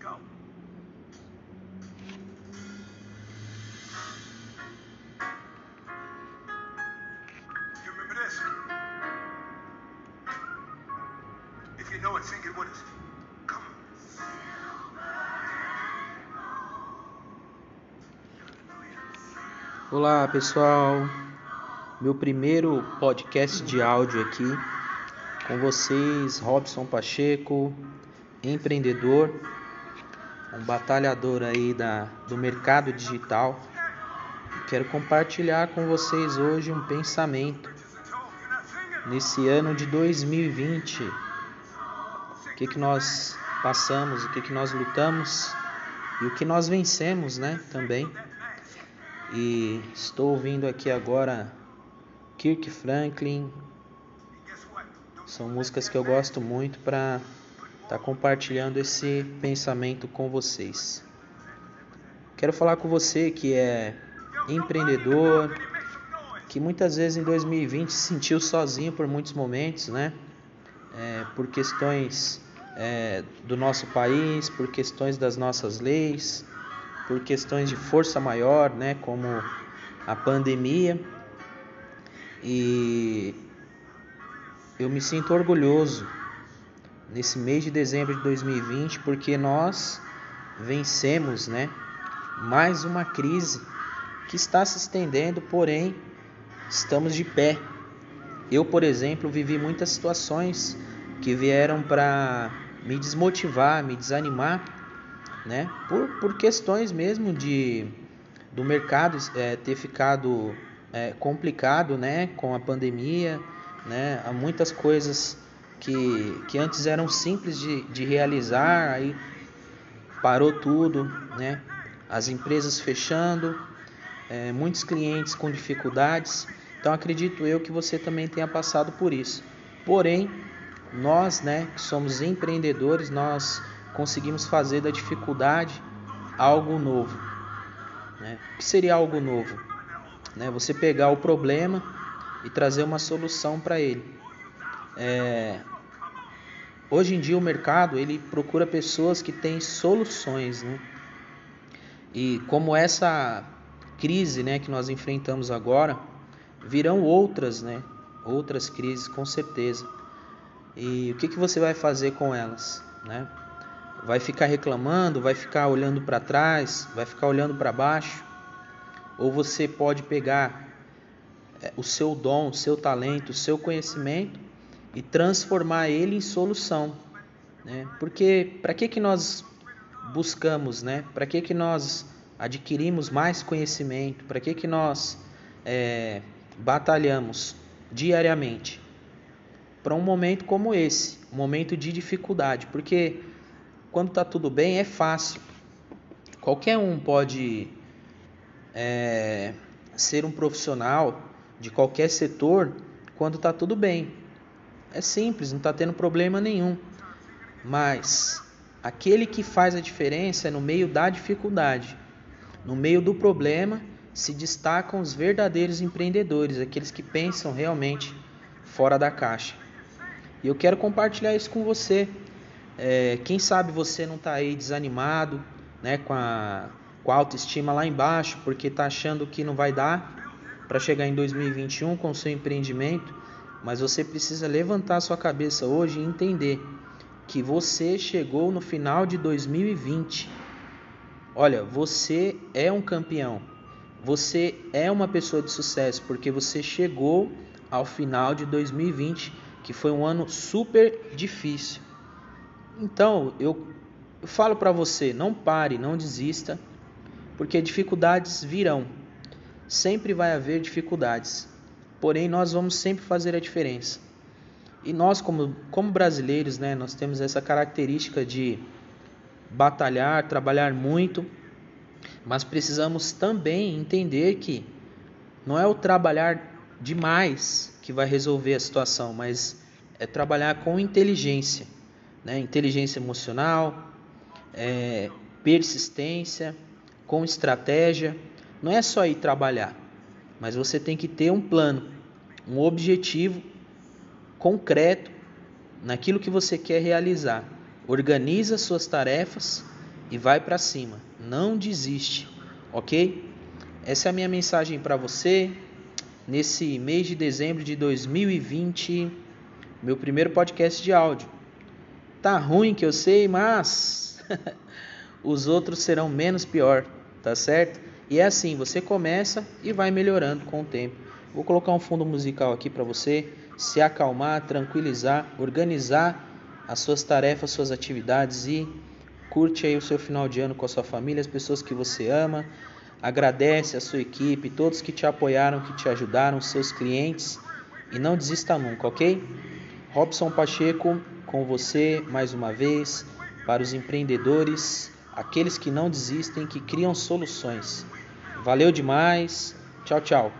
go. You remember this? If you know it, sing it with us. Olá pessoal, meu primeiro podcast de áudio aqui com vocês, Robson Pacheco, empreendedor, um batalhador aí da, do mercado digital. Quero compartilhar com vocês hoje um pensamento nesse ano de 2020. O que, que nós passamos, o que, que nós lutamos e o que nós vencemos, né? Também. E estou ouvindo aqui agora Kirk Franklin. São músicas que eu gosto muito para estar tá compartilhando esse pensamento com vocês. Quero falar com você que é empreendedor, que muitas vezes em 2020 se sentiu sozinho por muitos momentos, né? É, por questões é, do nosso país, por questões das nossas leis, por questões de força maior, né? Como a pandemia. E eu me sinto orgulhoso nesse mês de dezembro de 2020 porque nós vencemos, né? Mais uma crise que está se estendendo, porém estamos de pé. Eu, por exemplo, vivi muitas situações que vieram para me desmotivar, me desanimar, né? Por, por questões mesmo de do mercado é, ter ficado é, complicado, né? Com a pandemia, né? Há muitas coisas que, que antes eram simples de, de realizar, aí parou tudo, né? As empresas fechando, é, muitos clientes com dificuldades. Então acredito eu que você também tenha passado por isso. Porém, nós, né, que somos empreendedores, nós conseguimos fazer da dificuldade algo novo. Né? O que seria algo novo? Né? Você pegar o problema e trazer uma solução para ele. É... Hoje em dia o mercado ele procura pessoas que têm soluções, né? E como essa crise, né, que nós enfrentamos agora, virão outras, né? Outras crises com certeza. E o que, que você vai fazer com elas, né? Vai ficar reclamando, vai ficar olhando para trás, vai ficar olhando para baixo? Ou você pode pegar é, o seu dom, o seu talento, o seu conhecimento e transformar ele em solução, né? Porque para que que nós buscamos, né? Para que que nós adquirimos mais conhecimento? Para que que nós é, batalhamos diariamente? Para um momento como esse, um momento de dificuldade, porque quando está tudo bem é fácil. Qualquer um pode é, ser um profissional de qualquer setor quando está tudo bem. É simples, não está tendo problema nenhum. Mas aquele que faz a diferença é no meio da dificuldade. No meio do problema se destacam os verdadeiros empreendedores, aqueles que pensam realmente fora da caixa. E eu quero compartilhar isso com você. É, quem sabe você não está aí desanimado, né, com a, com a autoestima lá embaixo, porque está achando que não vai dar para chegar em 2021 com o seu empreendimento, mas você precisa levantar sua cabeça hoje e entender que você chegou no final de 2020. Olha, você é um campeão. Você é uma pessoa de sucesso porque você chegou ao final de 2020, que foi um ano super difícil. Então, eu falo para você, não pare, não desista, porque dificuldades virão sempre vai haver dificuldades, porém nós vamos sempre fazer a diferença. E nós, como, como brasileiros, né, nós temos essa característica de batalhar, trabalhar muito, mas precisamos também entender que não é o trabalhar demais que vai resolver a situação, mas é trabalhar com inteligência, né? inteligência emocional, é, persistência, com estratégia não é só ir trabalhar, mas você tem que ter um plano, um objetivo concreto naquilo que você quer realizar. Organiza suas tarefas e vai para cima. Não desiste, ok? Essa é a minha mensagem para você nesse mês de dezembro de 2020, meu primeiro podcast de áudio. Tá ruim que eu sei, mas os outros serão menos pior, tá certo? E é assim, você começa e vai melhorando com o tempo. Vou colocar um fundo musical aqui para você se acalmar, tranquilizar, organizar as suas tarefas, suas atividades e curte aí o seu final de ano com a sua família, as pessoas que você ama. Agradece a sua equipe, todos que te apoiaram, que te ajudaram, seus clientes e não desista nunca, ok? Robson Pacheco com você mais uma vez para os empreendedores, aqueles que não desistem, que criam soluções. Valeu demais. Tchau, tchau.